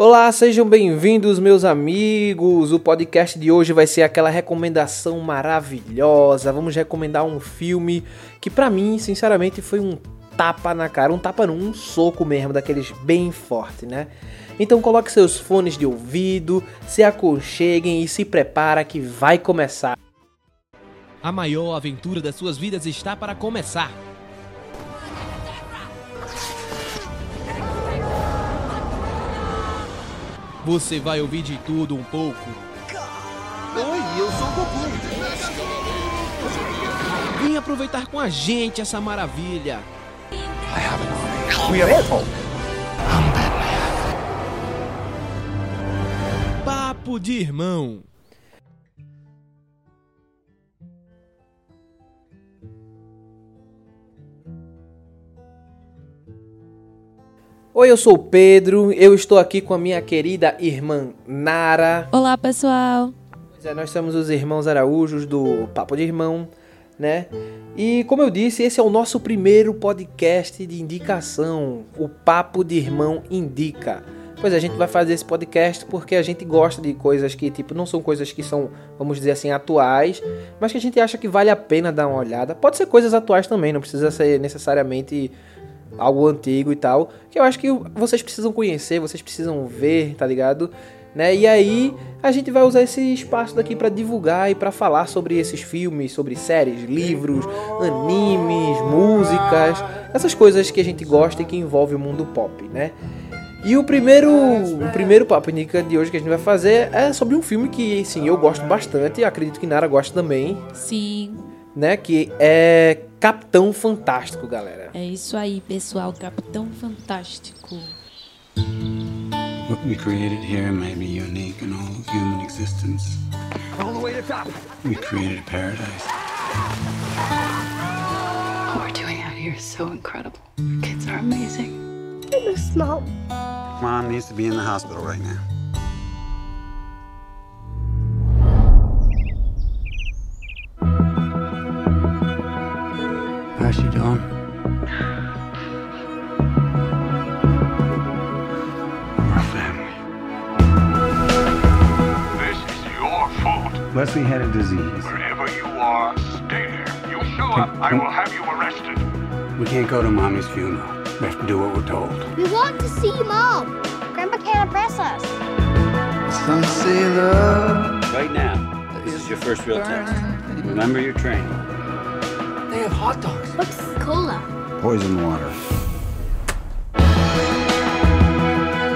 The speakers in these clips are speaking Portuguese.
Olá, sejam bem-vindos, meus amigos. O podcast de hoje vai ser aquela recomendação maravilhosa. Vamos recomendar um filme que, para mim, sinceramente, foi um tapa na cara, um tapa não, um soco mesmo, daqueles bem forte, né? Então coloque seus fones de ouvido, se aconcheguem e se prepara que vai começar. A maior aventura das suas vidas está para começar. Você vai ouvir de tudo um pouco. Oi, eu sou o Goku. Vem aproveitar com a gente essa maravilha. I have an army. We are able. I'm Batman. Papo de irmão. Oi, eu sou o Pedro, eu estou aqui com a minha querida irmã Nara. Olá, pessoal. Pois é, nós somos os irmãos Araújos do Papo de Irmão, né? E como eu disse, esse é o nosso primeiro podcast de indicação, o Papo de Irmão Indica. Pois é, a gente vai fazer esse podcast porque a gente gosta de coisas que, tipo, não são coisas que são, vamos dizer assim, atuais, mas que a gente acha que vale a pena dar uma olhada. Pode ser coisas atuais também, não precisa ser necessariamente algo antigo e tal, que eu acho que vocês precisam conhecer, vocês precisam ver, tá ligado? Né? E aí a gente vai usar esse espaço daqui para divulgar e para falar sobre esses filmes, sobre séries, livros, animes, músicas, essas coisas que a gente gosta e que envolve o mundo pop, né? E o primeiro, o primeiro papo indica de hoje que a gente vai fazer é sobre um filme que, sim, eu gosto bastante, acredito que Nara gosta também, Sim, né? Que é Capitão Fantástico, galera. é isso aí, pessoal. Capitão Fantástico. What we created here may be unique in all of human existence. All the way to top. We created a paradise. What we're doing out here is so incredible. Our kids are amazing. Mom needs to be in the hospital right now. Fault. Leslie had a disease. Wherever you are, stay there. You show up, I will have you arrested. We can't go to Mommy's funeral. We have to do what we're told. We want to see Mom. Grandpa can't impress us. Some say love. Right now, this is your first real test. Remember your training. They have hot dogs. What's cola? Poison water.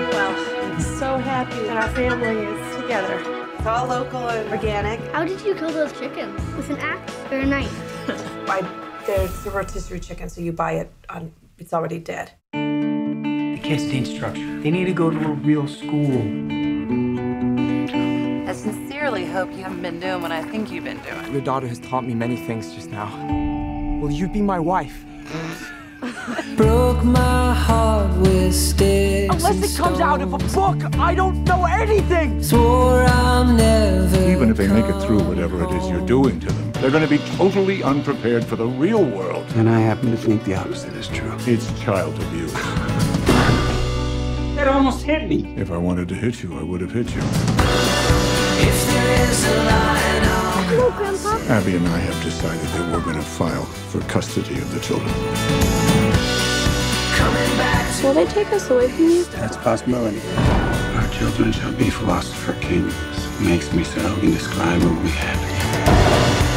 Well, I'm so happy that our family is together. It's all local and organic. How did you kill those chickens? With an axe or a knife? I, there's a rotisserie chicken, so you buy it on. It's already dead. The kids need structure. They need to go to a real school. I sincerely hope you haven't been doing what I think you've been doing. Your daughter has taught me many things just now. Will you be my wife? Broke my heart with sticks Unless it comes out of a book, I don't know anything. Swore I'm never Even if they make it through whatever it is you're doing to them, they're going to be totally unprepared for the real world. And I happen to think the opposite is true. It's child abuse. That almost hit me. If I wanted to hit you, I would have hit you. If there is a line on Hello, Grandpa. Abby and I have decided that we're going to file for custody of the children. coming back to Will they take us away from you? That's a possibility. Our children shall be philosopher kings. Makes me so indescribably happy.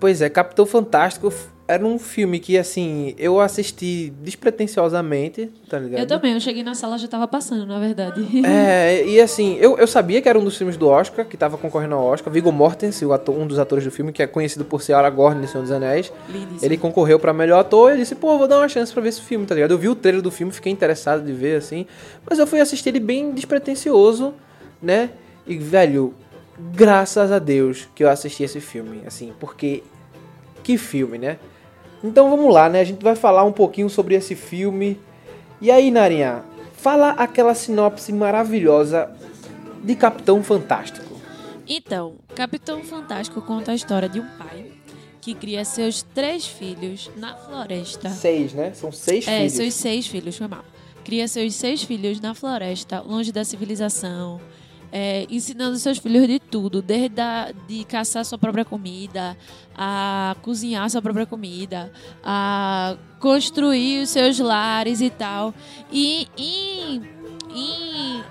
Pois é, Capitão Fantástico era um filme que, assim, eu assisti despretensiosamente, tá ligado? Eu também, eu cheguei na sala já tava passando, na verdade. É, e assim, eu, eu sabia que era um dos filmes do Oscar, que tava concorrendo ao Oscar. Viggo Mortensen, ator, um dos atores do filme, que é conhecido por ser Aragorn de Senhor dos Anéis. Lindíssimo. Ele concorreu pra melhor ator e eu disse, pô, vou dar uma chance pra ver esse filme, tá ligado? Eu vi o trailer do filme, fiquei interessado de ver, assim. Mas eu fui assistir ele bem despretensioso, né? E, velho, graças a Deus que eu assisti esse filme, assim, porque que filme, né? Então vamos lá, né? A gente vai falar um pouquinho sobre esse filme. E aí, Narinha, fala aquela sinopse maravilhosa de Capitão Fantástico? Então, Capitão Fantástico conta a história de um pai que cria seus três filhos na floresta. Seis, né? São seis é, filhos. seus seis filhos, foi mal. Cria seus seis filhos na floresta, longe da civilização, é, ensinando seus filhos de tudo, desde a, de caçar sua própria comida, a cozinhar sua própria comida, a construir os seus lares e tal. E em, em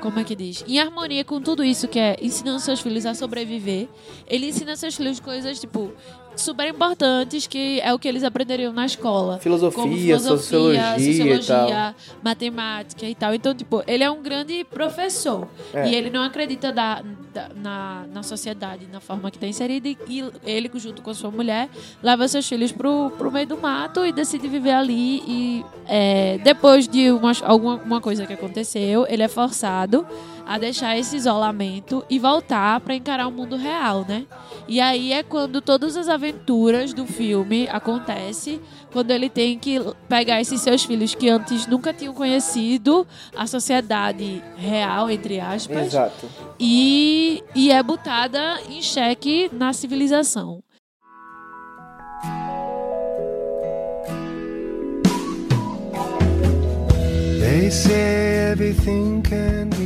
como é que diz? Em harmonia com tudo isso que é ensinando seus filhos a sobreviver, ele ensina seus filhos coisas tipo super importantes que é o que eles aprenderiam na escola. Filosofia, filosofia sociologia, sociologia e matemática e tal. Então, tipo, ele é um grande professor. É. E ele não acredita da, da- na, na sociedade, na forma que está inserida. E, e ele, junto com sua mulher, leva seus filhos pro, pro meio do mato e decide viver ali. E é, depois de uma, alguma uma coisa que aconteceu, ele é forçado a deixar esse isolamento e voltar para encarar o mundo real, né? E aí é quando todas as aventuras do filme acontecem, quando ele tem que pegar esses seus filhos que antes nunca tinham conhecido a sociedade real, entre aspas, Exato. e, e é botada em xeque na civilização. They say everything can be.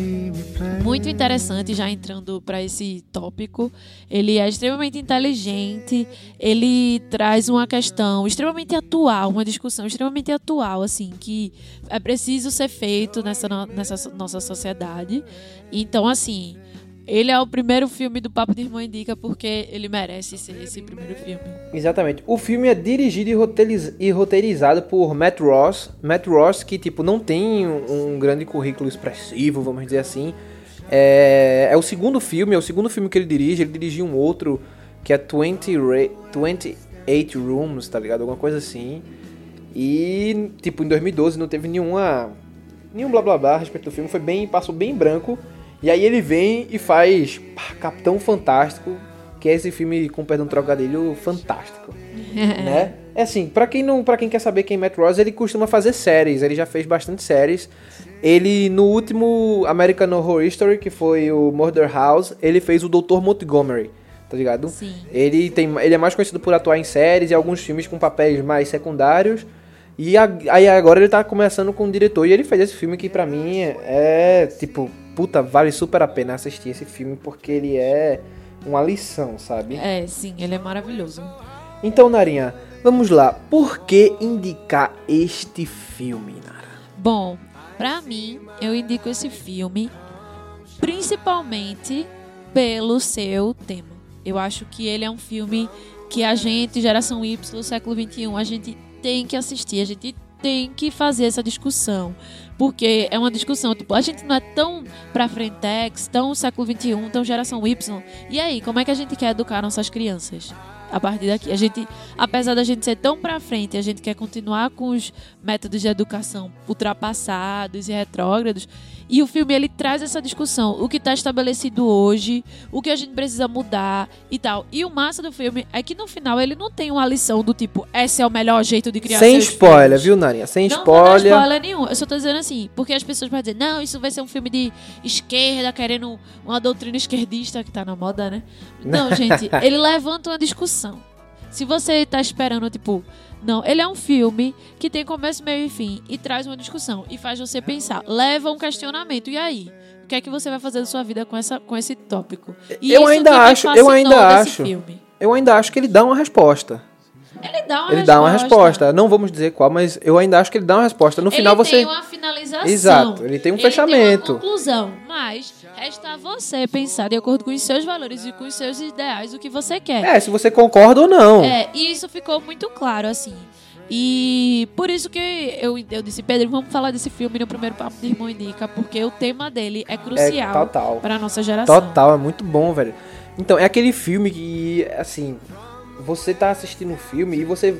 Muito interessante, já entrando para esse tópico. Ele é extremamente inteligente, ele traz uma questão extremamente atual, uma discussão extremamente atual, assim, que é preciso ser feito nessa, no- nessa nossa sociedade. Então, assim, ele é o primeiro filme do Papo de Irmã Indica porque ele merece ser esse primeiro filme. Exatamente. O filme é dirigido e roteiriz- e roteirizado por Matt Ross. Matt Ross, que tipo não tem um um grande currículo expressivo, vamos dizer assim. É, é o segundo filme, é o segundo filme que ele dirige. Ele dirigiu um outro que é 20 Ra 28 Rooms, tá ligado? Alguma coisa assim. E tipo em 2012 não teve nenhuma nenhum blá blá blá a respeito do filme, foi bem passou bem em branco. E aí ele vem e faz pá, Capitão Fantástico, que é esse filme com perdão do trocadilho fantástico, né? É assim, pra quem não, para quem quer saber quem é Matt Ross, ele costuma fazer séries, ele já fez bastante séries. Ele no último American Horror Story, que foi o Murder House, ele fez o Dr. Montgomery, tá ligado? Sim. Ele tem, ele é mais conhecido por atuar em séries e alguns filmes com papéis mais secundários. E a- aí agora ele tá começando com o diretor e ele fez esse filme que pra mim é tipo, puta, vale super a pena assistir esse filme porque ele é uma lição, sabe? É, sim, ele é maravilhoso. Então, Narinha, vamos lá. Por que indicar este filme, Nara? Bom, pra mim, eu indico esse filme principalmente pelo seu tema. Eu acho que ele é um filme que a gente, geração Y, século XXI, a gente tem que assistir, a gente tem que fazer essa discussão. Porque é uma discussão, tipo, a gente não é tão pra frentex, tão século XXI, tão geração Y. E aí, como é que a gente quer educar nossas crianças? A partir daqui, a gente, apesar da gente ser tão pra frente, a gente quer continuar com os métodos de educação ultrapassados e retrógrados. E o filme ele traz essa discussão, o que está estabelecido hoje, o que a gente precisa mudar e tal. E o massa do filme é que no final ele não tem uma lição do tipo, esse é o melhor jeito de criar Sem spoiler, filhos. viu, Narinha? Sem Não spoiler. spoiler nenhum. Eu só tô dizendo assim, porque as pessoas podem dizer, não, isso vai ser um filme de esquerda, querendo uma doutrina esquerdista que tá na moda, né? Não, gente, ele levanta uma discussão. Se você tá esperando, tipo, não, ele é um filme que tem começo, meio e fim e traz uma discussão e faz você pensar, leva um questionamento. E aí? O que é que você vai fazer da sua vida com, essa, com esse tópico? E eu ainda acho, eu ainda acho. Eu ainda acho que ele dá uma resposta. Ele dá uma ele resposta. dá uma resposta. Não vamos dizer qual, mas eu ainda acho que ele dá uma resposta. No final ele você. tem uma finalização. Exato, ele tem um Ele fechamento. Tem uma conclusão, mas resta a você pensar de acordo com os seus valores e com os seus ideais o que você quer. É, se você concorda ou não. É, e isso ficou muito claro, assim. E por isso que eu, eu disse, Pedro, vamos falar desse filme no primeiro papo de Irmão Indica, porque o tema dele é crucial total. para a nossa geração. Total, é muito bom, velho. Então, é aquele filme que, assim, você tá assistindo um filme e você.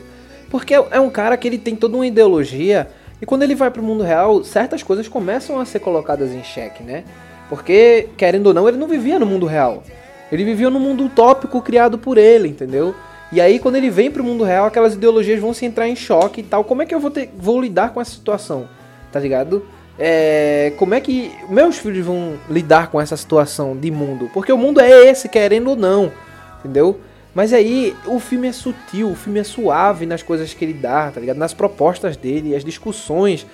Porque é um cara que ele tem toda uma ideologia e quando ele vai pro mundo real, certas coisas começam a ser colocadas em xeque, né? Porque, querendo ou não, ele não vivia no mundo real. Ele vivia no mundo utópico criado por ele, entendeu? E aí, quando ele vem pro mundo real, aquelas ideologias vão se entrar em choque e tal. Como é que eu vou, ter, vou lidar com essa situação? Tá ligado? é, como é que meus filhos vão lidar com essa situação de mundo? Porque o mundo é esse, querendo ou não, entendeu? Mas aí o filme é sutil, o filme é suave nas coisas que ele dá, tá ligado? Nas propostas dele, as discussões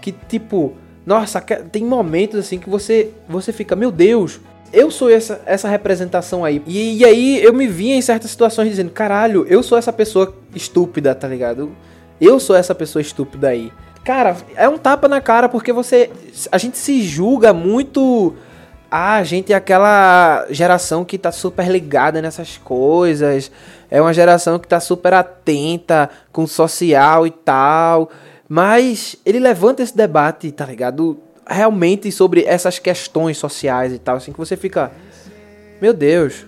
que tipo, nossa, tem momentos assim que você você fica, meu Deus, eu sou essa, essa representação aí. E, e, aí eu me via em certas situações dizendo, caralho, eu sou essa pessoa estúpida, tá ligado? Eu sou essa pessoa estúpida aí. Cara, é um tapa na cara porque você. A gente se julga muito. A gente é aquela geração que tá super ligada nessas coisas. É uma geração que tá super atenta com social e tal. Mas ele levanta esse debate, tá ligado? Realmente sobre essas questões sociais e tal. Assim que você fica. Meu Deus,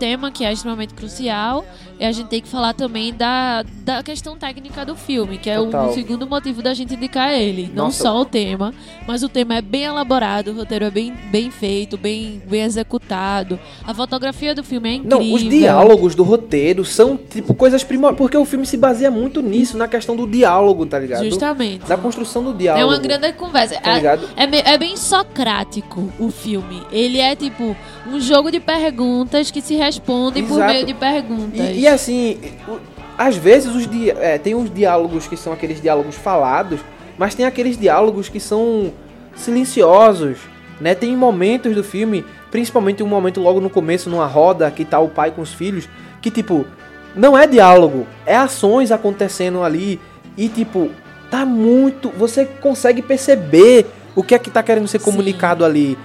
tema, que é extremamente crucial, a gente tem que falar também da, da questão técnica do filme, que é Total. o segundo motivo da gente indicar ele. Não Nossa. só o tema, mas o tema é bem elaborado, o roteiro é bem, bem feito, bem, bem executado. A fotografia do filme é incrível. Não, os diálogos do roteiro são, tipo, coisas primordiais. Porque o filme se baseia muito nisso, na questão do diálogo, tá ligado? Justamente. Da construção do diálogo. É uma grande conversa. Tá ligado? É, é, é bem socrático o filme. Ele é, tipo, um jogo de perguntas que se respondem Exato. por meio de perguntas. E, e assim, às vezes os di é, tem uns diálogos que são aqueles diálogos falados, mas tem aqueles diálogos que são silenciosos, né? Tem momentos do filme, principalmente um momento logo no começo, numa roda, que tá o pai com os filhos, que tipo, não é diálogo, é ações acontecendo ali e tipo, tá muito, você consegue perceber o que é que tá querendo ser comunicado Sim. ali.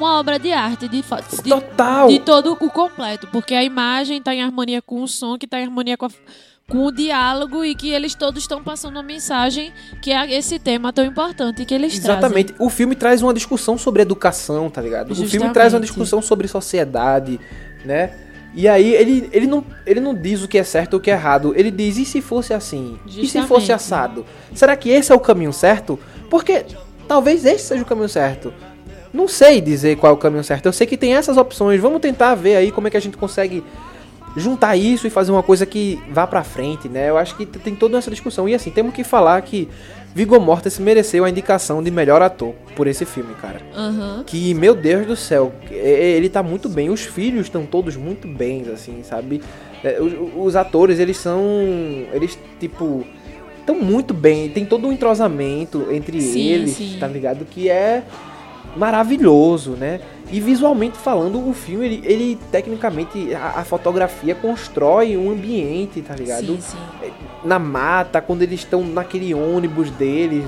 Uma, obra de arte, de, de, Total. de todo o completo. Porque a imagem tá em harmonia com o som, que tá em harmonia com, a- com o diálogo e que eles todos estão passando uma mensagem que é esse tema tão importante que eles Exatamente. O filme traz uma discussão sobre educação, tá ligado? O filme Justamente. traz uma discussão sobre sociedade, né? E aí ele, ele, não, ele não diz o que é certo ou o que é errado. Ele diz, e se fosse assim? E se Justamente. fosse assado? Será que esse é o caminho certo? Porque talvez esse seja o caminho certo. Não sei dizer qual é o caminho certo. Eu sei que tem essas opções. Vamos tentar ver aí como é que a gente consegue juntar isso e fazer uma coisa que vá pra frente, né? Eu acho que tem toda essa discussão. E assim, temos que falar que Viggo Mortensen mereceu a indicação de melhor ator por esse filme, cara. Aham. Que, meu Deus do céu, ele tá muito bem. Os filhos estão todos muito bens, assim, sabe? É, Os, os atores, eles são. Eles, tipo. Estão muito bem. Tem todo um entrosamento entre Sim, eles, sim. tá ligado? Que é maravilhoso, né? E visualmente falando, o filme, ele, ele, tecnicamente, a, a fotografia constrói um ambiente, tá ligado? Sim, sim. na mata, quando eles estão naquele ônibus deles,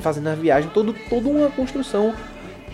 fazendo a viagem, todo, toda uma construção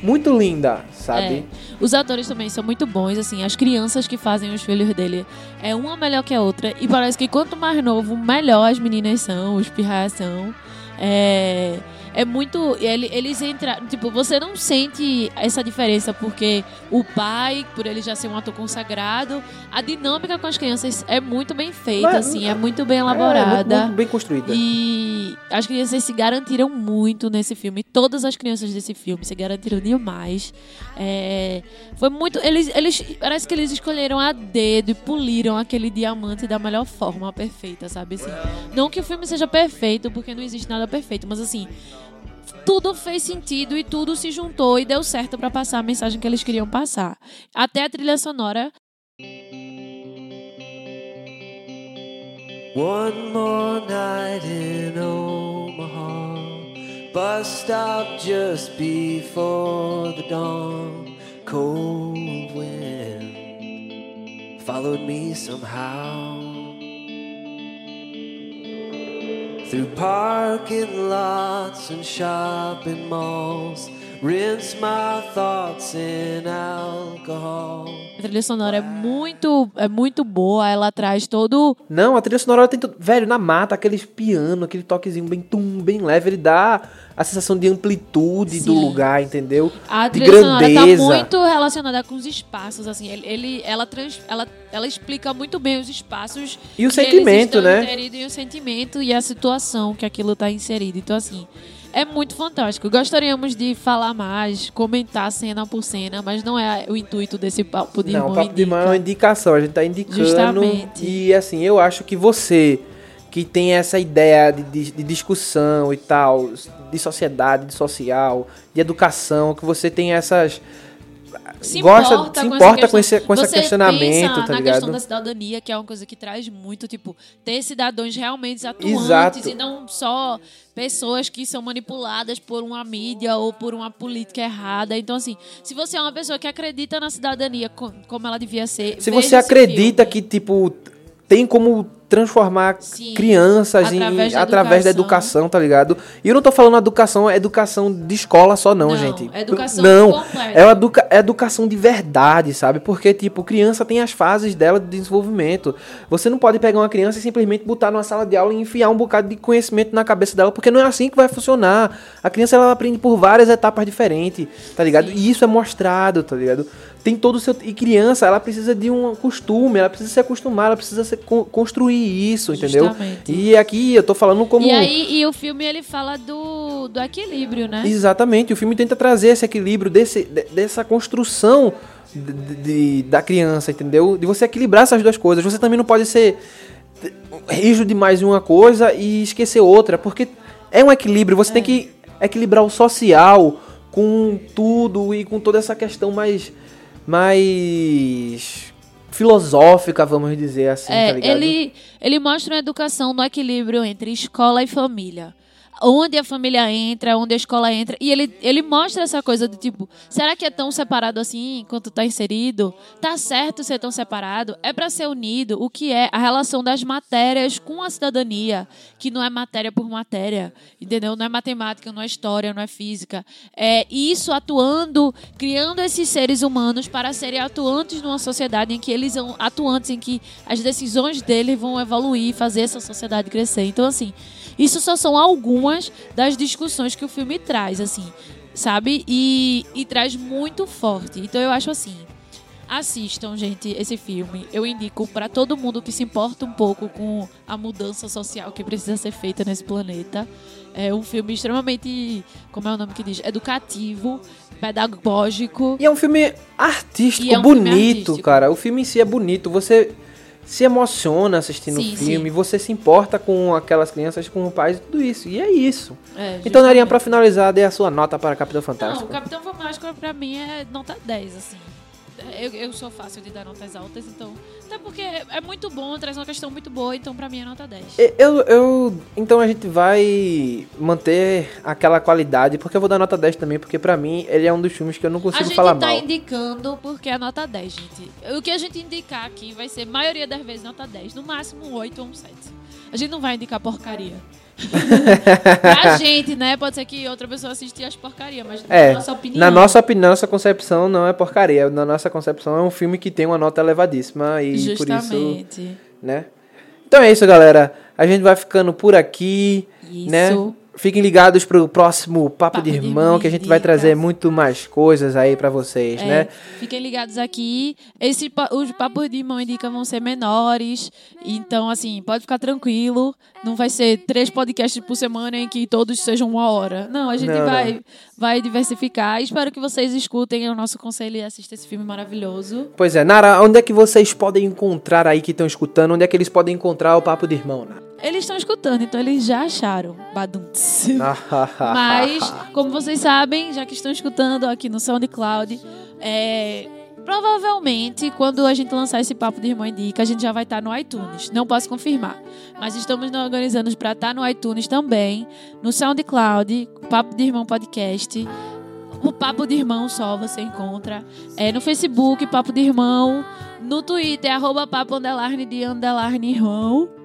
muito linda, sabe? É. Os atores também são muito bons, assim, as crianças que fazem os filhos dele é uma melhor que a outra. E parece que quanto mais novo, melhor as meninas são, os pirraias são. É, é muito. ele- eles entraram. Tipo, você não sente essa diferença porque o pai, por ele já ser um ator consagrado, a dinâmica com as crianças é muito bem feita, Mas- assim, é muito bem É, elaborada. muito, muito bem construída. E as crianças se garantiram muito nesse filme. Todas as crianças desse filme se garantiram demais. É, foi muito. Eles, eles. Parece que eles escolheram a dedo e poliram aquele diamante da melhor forma perfeita, sabe? Assim, não que o filme seja perfeito, porque não existe nada perfeito, mas assim. Tudo fez sentido e tudo se juntou e deu certo pra passar a mensagem que eles queriam passar. Até a trilha sonora One more night in Omaha. Bus stop just before the dawn. Cold wind followed me somehow. Through parking lots and shopping malls. Rinse my thoughts in alcohol. a trilha sonora é muito, é muito boa. Ela traz todo Não, a trilha sonora tem tudo. Velho, na mata, aqueles piano, aquele toquezinho bem tum, bem leve, ele dá a sensação de amplitude do Sim. lugar, entendeu? A de trilha sonora grandeza. tá muito relacionada com os espaços, assim. Ele, ele- ela, trans, ela, ela explica muito bem os espaços E o que eles sentimento, estão né? inseridos E o sentimento e a situação que aquilo tá inserido. Então, assim, é muito fantástico. Gostaríamos de falar mais, comentar cena por cena, mas não é o intuito desse papo de Não, irmão o papo de indica. mão é uma indicação, a gente tá indicando. Justamente. E assim, eu acho que você que tem essa ideia de, de- de discussão e tal, de sociedade, de social, de educação, que você tem essas. Se gosta, importa, se com, importa com esse, com esse Você questionamento, pensa tá na ligado? questão da cidadania, que é uma coisa que traz muito, tipo, ter cidadãos realmente atuantes Exato. e não só pessoas que são manipuladas por uma mídia ou por uma política errada. Então, assim, se você é uma pessoa que acredita na cidadania co- como ela devia ser, Se você acredita filme. que, tipo, tem como transformar Sim, crianças em- através da através da educação, tá ligado? E eu não tô falando educação, é educação de escola só, não, Não, gente. é educação Não, completa. é, educa é educação de verdade, sabe? Porque, tipo, criança tem as fases dela de desenvolvimento. Você não pode pegar uma criança e simplesmente botar numa sala de aula e enfiar um bocado de conhecimento na cabeça dela, porque não é assim que vai funcionar. A criança, ela aprende por várias etapas diferentes, tá ligado? E isso é mostrado, tá ligado? Tem todo o seu. E criança, ela precisa de um costume, ela precisa se acostumar, ela precisa se con- construir isso, entendeu? Justamente. E aqui eu tô falando como. E aí, e o filme ele fala do, do equilíbrio, né? Exatamente, o filme tenta trazer esse equilíbrio, desse, de- dessa construção de, de- da criança, entendeu? De você equilibrar essas duas coisas. Você também não pode ser rígido demais em uma coisa e esquecer outra, porque é um equilíbrio. Você tem que equilibrar o social com tudo e com toda essa questão mais. Mais. filosófica, vamos dizer assim, É, tá ligado? ele, ele mostra uma educação no equilíbrio entre escola e família. Onde a família entra, onde a escola entra. E ele, ele mostra essa coisa do tipo, será que é tão separado assim enquanto tá inserido? Tá certo ser tão separado? É para ser unido? O que é a relação das matérias com a cidadania, que não é matéria por matéria, entendeu? Não é matemática, não é história, não é física. É isso atuando, criando esses seres humanos para serem atuantes numa sociedade em que eles são atuantes, em que as decisões deles vão evoluir fazer essa sociedade crescer. Então, assim, isso só são algumas das discussões que o filme traz, assim, sabe? E, e traz muito forte. Então eu acho assim. Assistam, gente, esse filme. Eu indico para todo mundo que se importa um pouco com a mudança social que precisa ser feita nesse planeta. É um filme extremamente, como é o nome que diz? Educativo, pedagógico. E é um filme artístico, é um bonito, filme artístico. cara. O filme em si é bonito. Você se emociona assistindo o filme, sim. você se importa com aquelas crianças, com o pai e tudo isso. E é isso. É, então, Narinha, pra finalizar, dê a sua nota para Capitão Não, Fantástico. o Capitão Fantástico pra mim é nota 10, assim. Eu, eu sou fácil de dar notas altas, então. Até porque é muito bom, traz uma questão muito boa, então pra mim é nota 10. Eu, eu, então a gente vai manter aquela qualidade, porque eu vou dar nota 10 também, porque pra mim ele é um dos filmes que eu não A consigo gente falar tá mal. indicando porque é nota 10, gente. O que a gente indicar aqui vai ser, maioria das vezes, nota 10. No máximo um 8 ou um 7. A gente não vai indicar porcaria. pra gente, né? Pode ser que outra pessoa assistir as porcaria, mas É, na nossa opinião. na nossa opinião, nossa concepção não é porcaria. Na nossa concepção é um filme que tem uma nota elevadíssima e por isso, Justamente. né? Então é isso, galera. A gente vai ficando por aqui, Isso. né? Fiquem ligados pro próximo Papo, Papo de de Irmão, que a gente vai trazer muito mais coisas aí pra vocês, É, né? Fiquem ligados aqui. Esse, os papos de irmão indica vão ser menores. Então, assim, pode ficar tranquilo. Não vai ser três podcasts por semana em que todos sejam uma hora. Não, a gente Não, vai, não. vai diversificar. Espero que vocês escutem o nosso conselho e assistam esse filme maravilhoso. Pois é, Nara, onde é que vocês podem encontrar aí que estão escutando? Onde é que eles podem encontrar o Papo de Irmão, Nara? Eles estão escutando, então eles já acharam. Baduntz. Mas, como vocês sabem, já que estão escutando aqui no SoundCloud, é, provavelmente quando a gente lançar esse Papo de Irmã Indica, a gente já vai estar no iTunes. Não posso confirmar. Mas estamos nos organizando para estar no iTunes também, no SoundCloud, Papo de Irmão Podcast. O Papo de Irmão só você encontra. É, no Facebook, Papo de Irmão. No Twitter, arroba papo underline de underline irmão.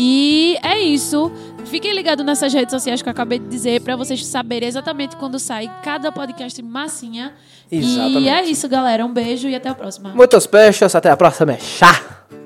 E é isso. Fiquem ligados nessas redes sociais que eu acabei de dizer para vocês saberem exatamente quando sai cada podcast massinha. E Exatamente. é isso, galera. Um beijo e até a próxima. Muitos beijos, até a próxima. Tchau!